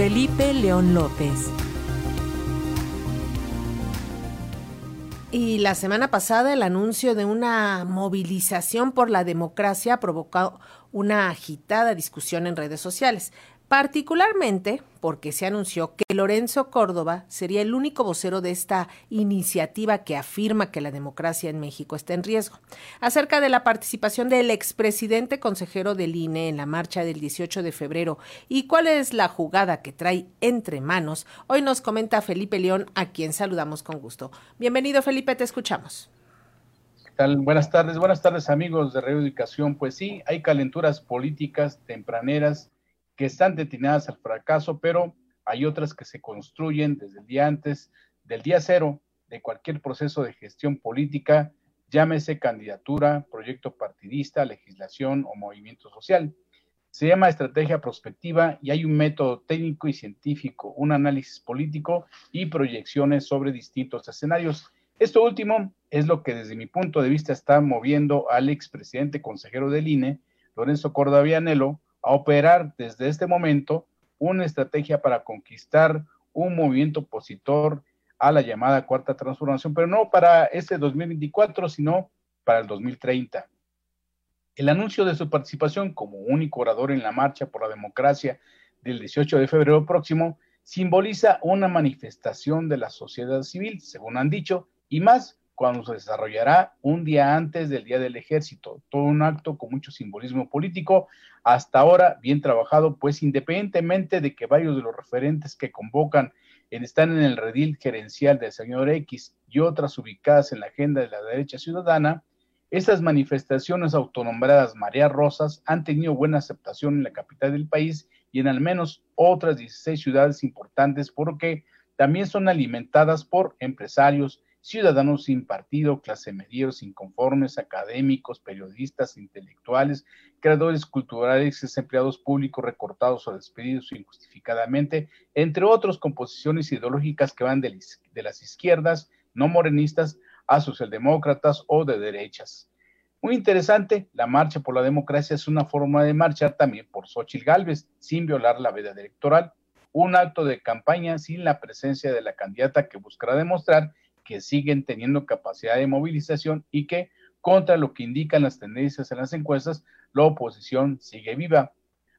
Felipe León López. Y la semana pasada el anuncio de una movilización por la democracia ha provocado una agitada discusión en redes sociales particularmente porque se anunció que Lorenzo Córdoba sería el único vocero de esta iniciativa que afirma que la democracia en México está en riesgo. Acerca de la participación del expresidente consejero del INE en la marcha del 18 de febrero y cuál es la jugada que trae entre manos, hoy nos comenta Felipe León, a quien saludamos con gusto. Bienvenido Felipe, te escuchamos. Buenas tardes, buenas tardes amigos de Radio Educación. Pues sí, hay calenturas políticas tempraneras que están destinadas al fracaso, pero hay otras que se construyen desde el día antes, del día cero de cualquier proceso de gestión política, llámese candidatura, proyecto partidista, legislación o movimiento social. Se llama estrategia prospectiva y hay un método técnico y científico, un análisis político y proyecciones sobre distintos escenarios. Esto último es lo que desde mi punto de vista está moviendo al expresidente consejero del INE, Lorenzo Córdoba Vianelo, a operar desde este momento una estrategia para conquistar un movimiento opositor a la llamada cuarta transformación, pero no para este 2024, sino para el 2030. El anuncio de su participación como único orador en la marcha por la democracia del 18 de febrero próximo simboliza una manifestación de la sociedad civil, según han dicho, y más cuando se desarrollará un día antes del Día del Ejército. Todo un acto con mucho simbolismo político, hasta ahora bien trabajado, pues independientemente de que varios de los referentes que convocan están en el redil gerencial del señor X y otras ubicadas en la agenda de la derecha ciudadana, estas manifestaciones autonombradas María Rosas han tenido buena aceptación en la capital del país y en al menos otras 16 ciudades importantes porque también son alimentadas por empresarios, ciudadanos sin partido, clase medieros, inconformes, académicos, periodistas, intelectuales, creadores culturales, empleados públicos recortados o despedidos injustificadamente, entre otros composiciones ideológicas que van de, de las izquierdas, no morenistas, a socialdemócratas o de derechas. Muy interesante, la marcha por la democracia es una forma de marchar también por Xochitl Gálvez, sin violar la veda electoral, un acto de campaña sin la presencia de la candidata que buscará demostrar que siguen teniendo capacidad de movilización y que, contra lo que indican las tendencias en las encuestas, la oposición sigue viva.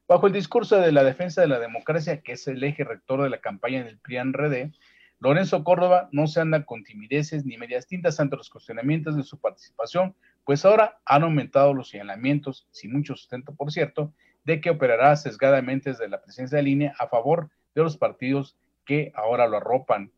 Bajo el discurso de la defensa de la democracia, que es el eje rector de la campaña del PRIAN-RD, Lorenzo Córdoba no se anda con timideces ni medias tintas ante los cuestionamientos de su participación, pues ahora han aumentado los señalamientos, sin mucho sustento por cierto, de que operará sesgadamente desde la presencia de línea a favor de los partidos que ahora lo arropan.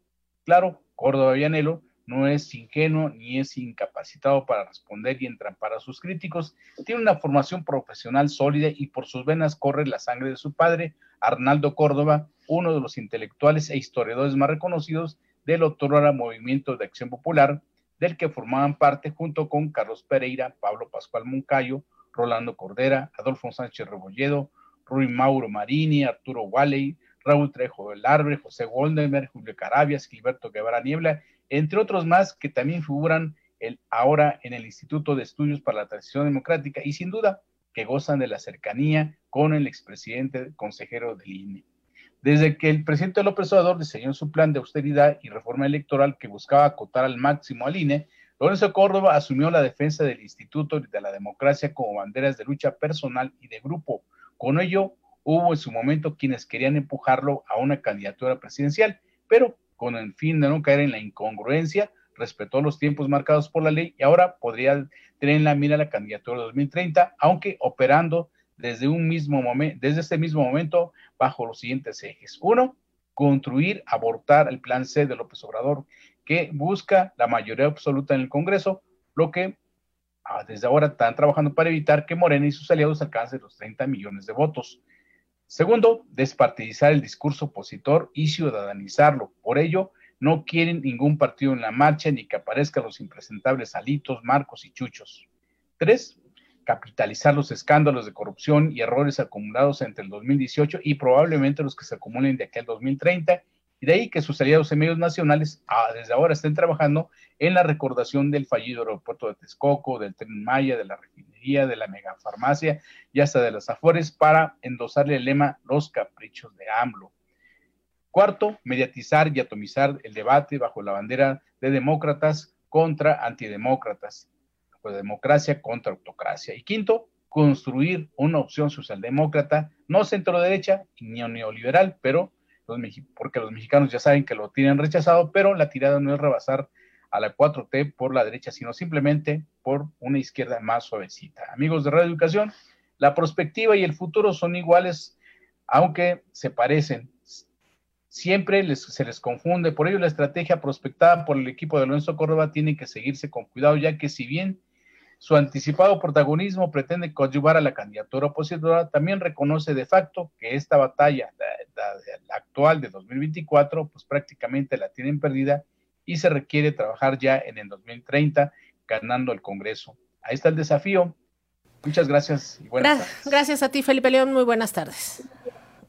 Claro, Córdoba Villanelo no es ingenuo ni es incapacitado para responder y entrampar a sus críticos. Tiene una formación profesional sólida y por sus venas corre la sangre de su padre, Arnaldo Córdoba, uno de los intelectuales e historiadores más reconocidos del otrora Movimiento de Acción Popular, del que formaban parte junto con Carlos Pereira, Pablo Pascual Moncayo, Rolando Cordera, Adolfo Sánchez Rebolledo, Rui Mauro Marini, Arturo Walley, Raúl Trejo del Arbre, José Goldenberg, Julio Carabias, Gilberto Guevara Niebla, entre otros más que también figuran el, ahora en el Instituto de Estudios para la Transición Democrática y sin duda que gozan de la cercanía con el expresidente consejero del INE. Desde que el presidente López Obrador diseñó su plan de austeridad y reforma electoral que buscaba acotar al máximo al INE, Lorenzo Córdoba asumió la defensa del Instituto de la Democracia como banderas de lucha personal y de grupo. Con ello, hubo en su momento quienes querían empujarlo a una candidatura presidencial, pero con el fin de no caer en la incongruencia, respetó los tiempos marcados por la ley y ahora podría tener en la mira la candidatura de 2030, aunque operando desde un mismo momento, desde este mismo momento, bajo los siguientes ejes. Uno, construir, abortar el plan C de López Obrador, que busca la mayoría absoluta en el Congreso, lo que ah, desde ahora están trabajando para evitar que Morena y sus aliados alcancen los 30 millones de votos. Segundo, despartidizar el discurso opositor y ciudadanizarlo. Por ello, no quieren ningún partido en la marcha ni que aparezcan los impresentables Alitos, Marcos y Chuchos. Tres, capitalizar los escándalos de corrupción y errores acumulados entre el 2018 y probablemente los que se acumulen de aquí al 2030, y de ahí que sus aliados en medios nacionales ah, desde ahora estén trabajando en la recordación del fallido aeropuerto de Texcoco, del tren Maya, de la refinería, de la megafarmacia y hasta de las Afores para endosarle el lema Los caprichos de AMLO. Cuarto, mediatizar y atomizar el debate bajo la bandera de demócratas contra antidemócratas democracia contra autocracia. Y quinto, construir una opción socialdemócrata, no centro-derecha ni neoliberal, pero los, porque los mexicanos ya saben que lo tienen rechazado, pero la tirada no es rebasar a la 4T por la derecha, sino simplemente por una izquierda más suavecita. Amigos de Radio Educación, la perspectiva y el futuro son iguales, aunque se parecen. Siempre se les confunde, por ello la estrategia prospectada por el equipo de Lorenzo Córdoba tiene que seguirse con cuidado, ya que si bien su anticipado protagonismo pretende coadyuvar a la candidatura opositora. También reconoce de facto que esta batalla, la, actual de 2024, pues prácticamente la tienen perdida y se requiere trabajar ya en el 2030 ganando el Congreso. Ahí está el desafío. Muchas gracias y buenas tardes. Gracias a ti, Felipe León. Muy buenas tardes.